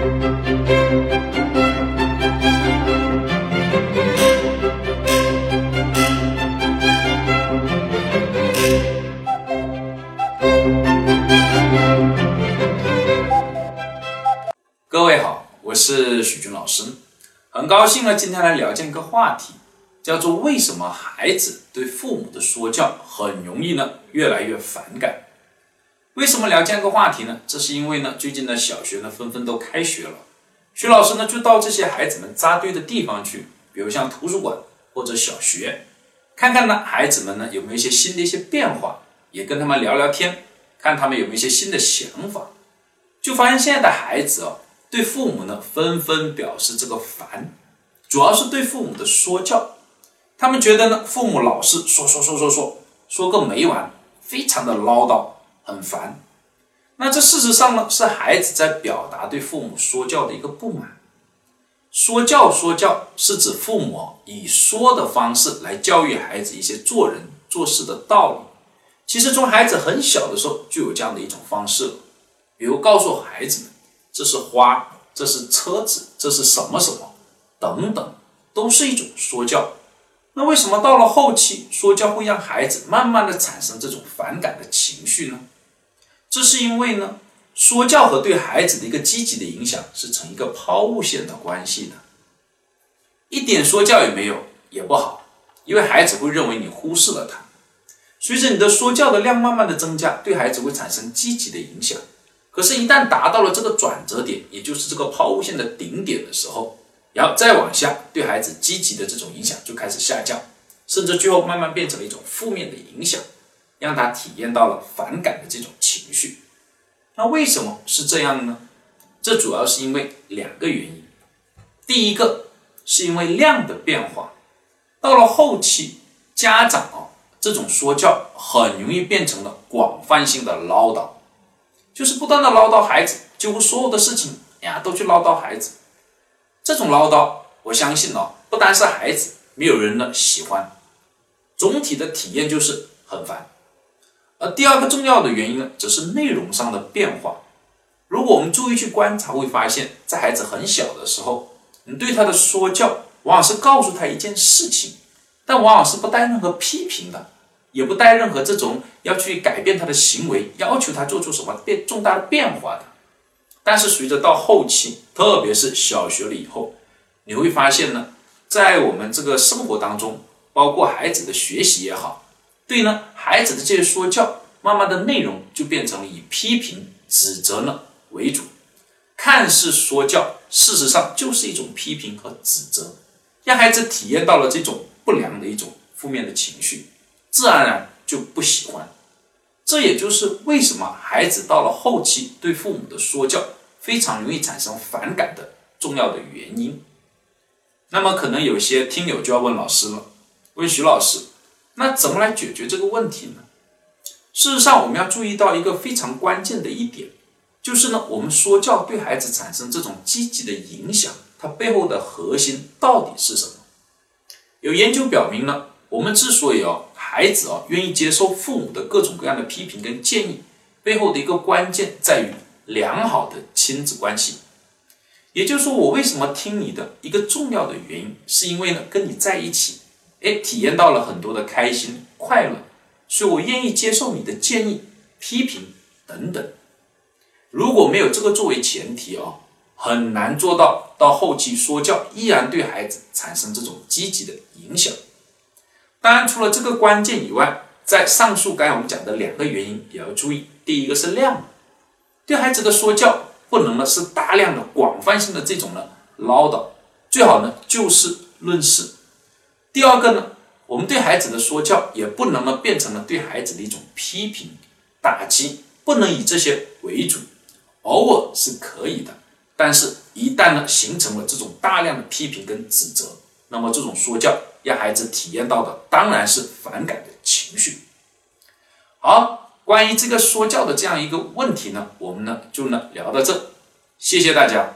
各位好，我是许军老师，很高兴呢，今天来聊这样一个话题，叫做为什么孩子对父母的说教很容易呢越来越反感？为什么聊这样一个话题呢？这是因为呢，最近的小学呢纷纷都开学了，徐老师呢就到这些孩子们扎堆的地方去，比如像图书馆或者小学，看看呢孩子们呢有没有一些新的一些变化，也跟他们聊聊天，看他们有没有一些新的想法，就发现现在的孩子啊。对父母呢，纷纷表示这个烦，主要是对父母的说教，他们觉得呢，父母老是说说说说说说个没完，非常的唠叨，很烦。那这事实上呢，是孩子在表达对父母说教的一个不满。说教说教是指父母以说的方式来教育孩子一些做人做事的道理。其实从孩子很小的时候就有这样的一种方式了，比如告诉孩子们。这是花，这是车子，这是什么什么，等等，都是一种说教。那为什么到了后期，说教会让孩子慢慢的产生这种反感的情绪呢？这是因为呢，说教和对孩子的一个积极的影响是成一个抛物线的关系的。一点说教也没有也不好，因为孩子会认为你忽视了他。随着你的说教的量慢慢的增加，对孩子会产生积极的影响。可是，一旦达到了这个转折点，也就是这个抛物线的顶点的时候，然后再往下，对孩子积极的这种影响就开始下降，甚至最后慢慢变成了一种负面的影响，让他体验到了反感的这种情绪。那为什么是这样呢？这主要是因为两个原因。第一个是因为量的变化，到了后期，家长啊这种说教很容易变成了广泛性的唠叨。就是不断的唠叨孩子，几乎所有的事情呀都去唠叨孩子。这种唠叨，我相信哦，不单是孩子，没有人呢喜欢。总体的体验就是很烦。而第二个重要的原因呢，则是内容上的变化。如果我们注意去观察，会发现，在孩子很小的时候，你对他的说教，往往是告诉他一件事情，但往往是不带任何批评的。也不带任何这种要去改变他的行为，要求他做出什么变重大的变化的。但是随着到后期，特别是小学了以后，你会发现呢，在我们这个生活当中，包括孩子的学习也好，对呢孩子的这些说教，慢慢的内容就变成了以批评、指责呢为主。看似说教，事实上就是一种批评和指责，让孩子体验到了这种不良的一种负面的情绪。自然而然就不喜欢，这也就是为什么孩子到了后期对父母的说教非常容易产生反感的重要的原因。那么，可能有些听友就要问老师了，问徐老师，那怎么来解决这个问题呢？事实上，我们要注意到一个非常关键的一点，就是呢，我们说教对孩子产生这种积极的影响，它背后的核心到底是什么？有研究表明呢，我们之所以哦孩子啊，愿意接受父母的各种各样的批评跟建议，背后的一个关键在于良好的亲子关系。也就是说，我为什么听你的一个重要的原因，是因为呢，跟你在一起，哎，体验到了很多的开心快乐，所以我愿意接受你的建议、批评等等。如果没有这个作为前提啊，很难做到到后期说教依然对孩子产生这种积极的影响。当然，除了这个关键以外，在上述刚才我们讲的两个原因也要注意。第一个是量，对孩子的说教不能呢是大量的、广泛性的这种呢唠叨，最好呢就事论事。第二个呢，我们对孩子的说教也不能呢变成了对孩子的一种批评、打击，不能以这些为主，偶尔是可以的，但是一旦呢形成了这种大量的批评跟指责，那么这种说教。让孩子体验到的当然是反感的情绪。好，关于这个说教的这样一个问题呢，我们呢就呢聊到这，谢谢大家。